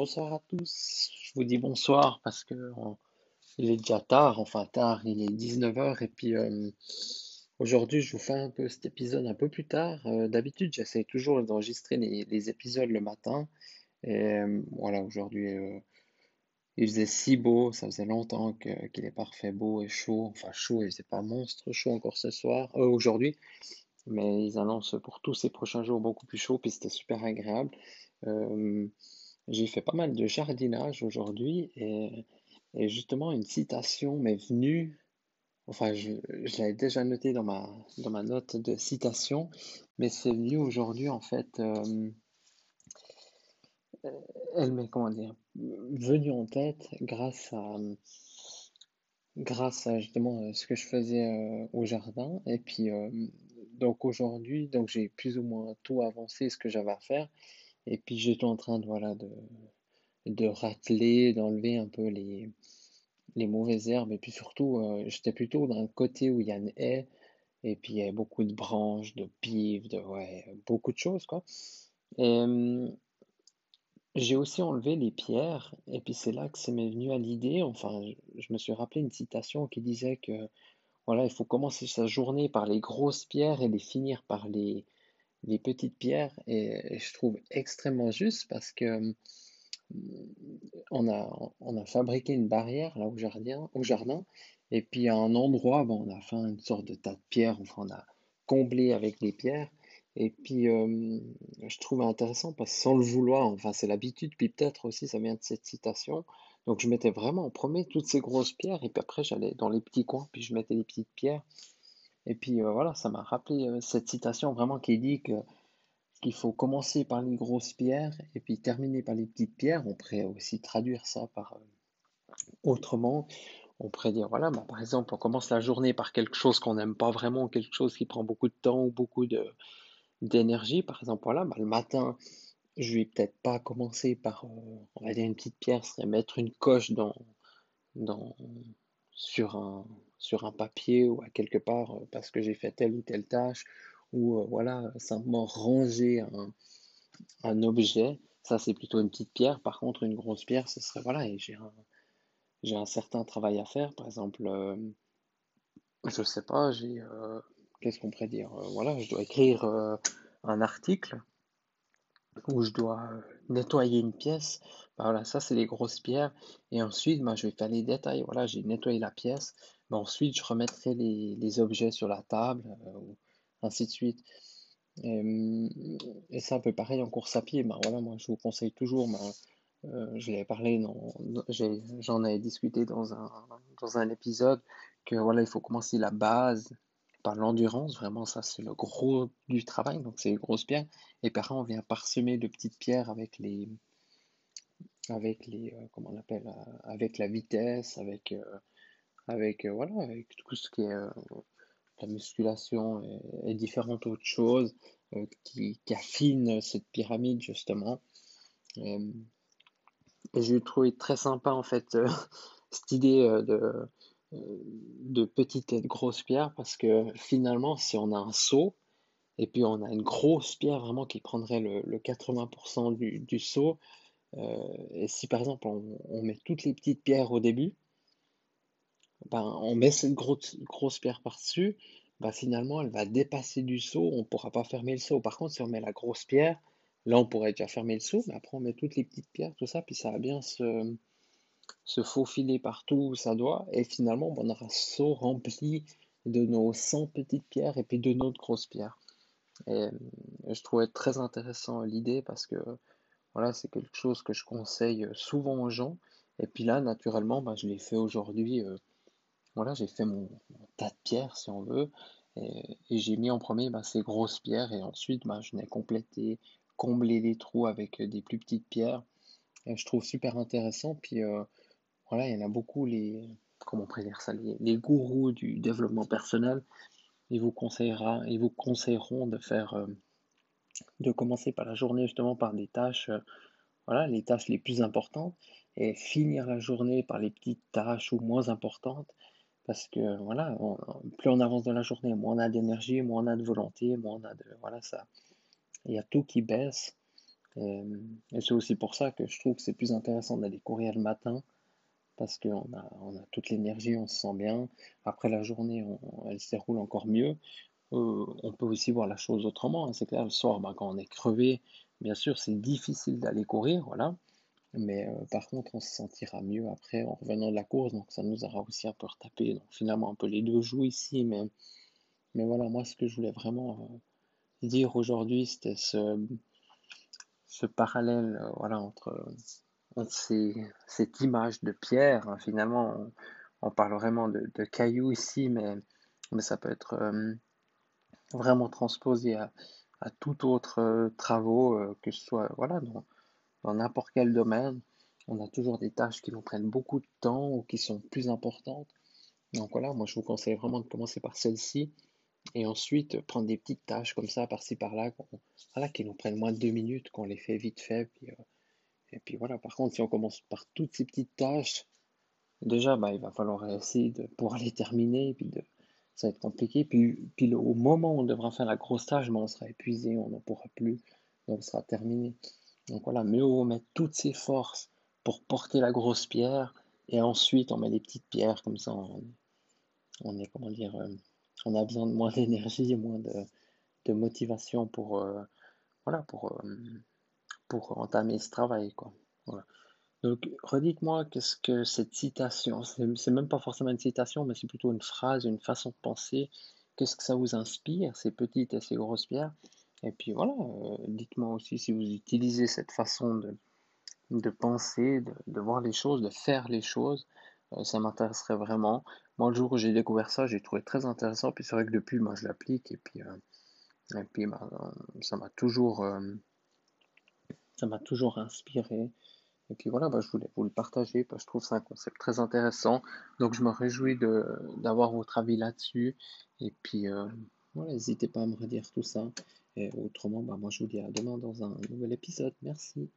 Bonsoir à tous. Je vous dis bonsoir parce que il est déjà tard, enfin tard, il est 19h et puis euh, aujourd'hui je vous fais un peu cet épisode un peu plus tard. Euh, d'habitude j'essaie toujours d'enregistrer les, épisodes le matin et euh, voilà aujourd'hui il faisait si beau, ça faisait longtemps qu'il est parfait beau et chaud, enfin chaud et c'est pas monstre chaud encore ce soir, aujourd'hui, mais ils annoncent pour tous ces prochains jours beaucoup plus chaud puis c'était super agréable. J'ai fait pas mal de jardinage aujourd'hui et, justement une citation m'est venue, enfin je, l'avais déjà noté dans ma, dans ma note de citation, mais c'est venu aujourd'hui en fait, euh, elle m'est comment dire, venue en tête grâce à, grâce à justement ce que je faisais euh, au jardin. Et puis euh, donc aujourd'hui donc j'ai plus ou moins tout avancé ce que j'avais à faire et puis j'étais en train de, voilà, de, de d'enlever un peu les, mauvaises herbes. Et puis surtout, euh, j'étais plutôt d'un côté où il y a une haie. Et puis il y a beaucoup de branches, de pives, de ouais, beaucoup de choses j'ai aussi enlevé les pierres. Et puis c'est là que ça m'est venu à l'idée. Enfin, je, me suis rappelé une citation qui disait que voilà, il faut commencer sa journée par les grosses pierres et les finir par les, les petites pierres et, je trouve extrêmement juste parce que mm, on a, on a fabriqué une barrière là au jardin, au jardin et puis à un endroit, bon, on a fait une sorte de tas de pierres, enfin on a comblé avec des pierres et puis euh, je trouve intéressant parce que sans le vouloir, enfin c'est l'habitude, puis peut-être aussi ça vient de cette citation. Donc je mettais vraiment en premier toutes ces grosses pierres et puis après j'allais dans les petits coins puis je mettais les petites pierres et puis euh, voilà, ça m'a rappelé euh, cette citation vraiment qui dit que qu'il faut commencer par les grosses pierres et puis terminer par les petites pierres. On pourrait aussi traduire ça par euh, autrement. On pourrait dire, voilà, bah, par exemple, on commence la journée par quelque chose qu'on n'aime pas vraiment, quelque chose qui prend beaucoup de temps ou beaucoup de, d'énergie. Par exemple, voilà, bah, le matin, je vais peut-être pas commencer par, on va dire, une petite pierre, serait mettre une coche dans, dans, sur un, sur un papier ou à quelque part euh, parce que j'ai fait telle ou telle tâche ou euh, voilà, simplement ranger un, un objet. Ça, c'est plutôt une petite pierre. Par contre, une grosse pierre, ce serait voilà, et j'ai un, j'ai un certain travail à faire. Par exemple, euh, je sais pas, j'ai qu'est-ce qu'on pourrait dire Voilà, je dois écrire un article où je dois nettoyer une pièce. Bah, voilà, ça c'est les grosses pierres. Et ensuite, bah, je vais faire les détails. Voilà, j'ai nettoyé la pièce. Bah, ensuite, je remettrai les, objets sur la table, euh, ainsi de suite. Et, c'est un peu pareil en course à pied. Bah, voilà, moi, je vous conseille toujours, euh, je l'ai parlé, j'en ai discuté dans un, dans un épisode, que voilà, il faut commencer la base par l'endurance. Vraiment, ça, c'est le gros du travail. Donc, c'est les grosses pierres. Et par on vient parsemer de petites pierres avec les, avec les, euh, comment on appelle, avec la vitesse, avec avec, euh, voilà, avec tout ce qui est euh, la musculation et, différentes autres choses euh, qui, qui, affinent cette pyramide justement. Et, j'ai trouvé très sympa en fait cette idée de, de petite et de grosse pierre parce que finalement si on a un seau et puis on a une grosse pierre vraiment qui prendrait le, le 80% du, seau et si par exemple on, on, met toutes les petites pierres au début ben, on met cette grosse, grosse pierre par-dessus, ben, finalement, elle va dépasser du seau, on ne pourra pas fermer le seau. Par contre, si on met la grosse pierre, là, on pourrait déjà fermer le seau, mais après, on met toutes les petites pierres, tout ça, puis ça va bien se, se faufiler partout où ça doit, et finalement, on aura seau rempli de nos 100 petites pierres et puis de notre grosse pierre. Et euh, je trouvais très intéressant l'idée parce que voilà, c'est quelque chose que je conseille souvent aux gens. Et puis là, naturellement, ben, je l'ai fait aujourd'hui euh, voilà, j'ai fait mon, tas de pierres, si on veut, et, j'ai mis en premier bah, ces grosses pierres, et ensuite, bah, je n'ai complété, comblé les trous avec des plus petites pierres. je trouve super intéressant. Puis voilà, il y en a beaucoup, les, comment ça, les, gourous du développement personnel. Ils vous, conseillera, ils vous conseilleront de faire, de commencer par la journée justement par des tâches, voilà, les tâches les plus importantes et finir la journée par les petites tâches ou moins importantes. Parce que voilà, plus on avance dans la journée, moins on a d'énergie, moins on a de volonté, moins on a de. Voilà, ça. Il y a tout qui baisse. Et, c'est aussi pour ça que je trouve que c'est plus intéressant d'aller courir le matin. Parce qu'on a, on a toute l'énergie, on se sent bien. Après la journée, elle se déroule encore mieux. Euh, on peut aussi voir la chose autrement. Hein. C'est clair, le soir, ben, quand on est crevé, bien sûr, c'est difficile d'aller courir. Voilà. Mais euh, par contre, on se sentira mieux après en revenant de la course, donc ça nous aura aussi un peu retapé. Donc finalement, un peu les deux jouent ici, mais, mais voilà, moi ce que je voulais vraiment euh, dire aujourd'hui, c'était ce, ce parallèle voilà, entre, cette image de pierre. Hein. finalement, on, parle vraiment de, cailloux ici, mais, mais ça peut être vraiment transposé à, tout autre travaux, que ce soit voilà, dans n'importe quel domaine, on a toujours des tâches qui nous prennent beaucoup de temps ou qui sont plus importantes. Donc voilà, moi je vous conseille vraiment de commencer par celle-ci et ensuite prendre des petites tâches comme ça, par-ci par-là, qui nous prennent moins de deux minutes, qu'on les fait vite fait. Euh, et puis voilà, par contre, si on commence par toutes ces petites tâches, déjà bah, il va falloir essayer de pouvoir les terminer, puis de, ça va être compliqué. Puis, puis au moment où on devra faire la grosse tâche, bah, on sera épuisé, on n'en pourra plus, donc ce sera terminé. Donc voilà, mieux vaut mettre toutes ses forces pour porter la grosse pierre et ensuite on met des petites pierres comme ça on, est comment dire euh, on a besoin de moins d'énergie, moins de, motivation pour euh, voilà pour, euh, pour entamer ce travail quoi. Donc redites-moi qu'est-ce que cette citation, c'est même pas forcément une citation, mais c'est plutôt une phrase, une façon de penser. Qu'est-ce que ça vous inspire, ces petites et ces grosses pierres? Et puis voilà, euh, dites-moi aussi si vous utilisez cette façon de, de penser, de, voir les choses, de faire les choses. Euh, ça m'intéresserait vraiment. Moi, le jour où j'ai découvert ça, j'ai trouvé très intéressant. Puis c'est vrai que depuis, moi, je l'applique. Et puis, euh, bah, ça m'a toujours, ça m'a toujours inspiré. Et puis voilà, bah, je voulais vous le partager parce que je trouve ça un concept très intéressant. Donc je me réjouis d'avoir votre avis là-dessus. Et puis voilà, n'hésitez pas à me redire tout ça. Et autrement, bah, moi je vous dis à demain dans un nouvel épisode. Merci.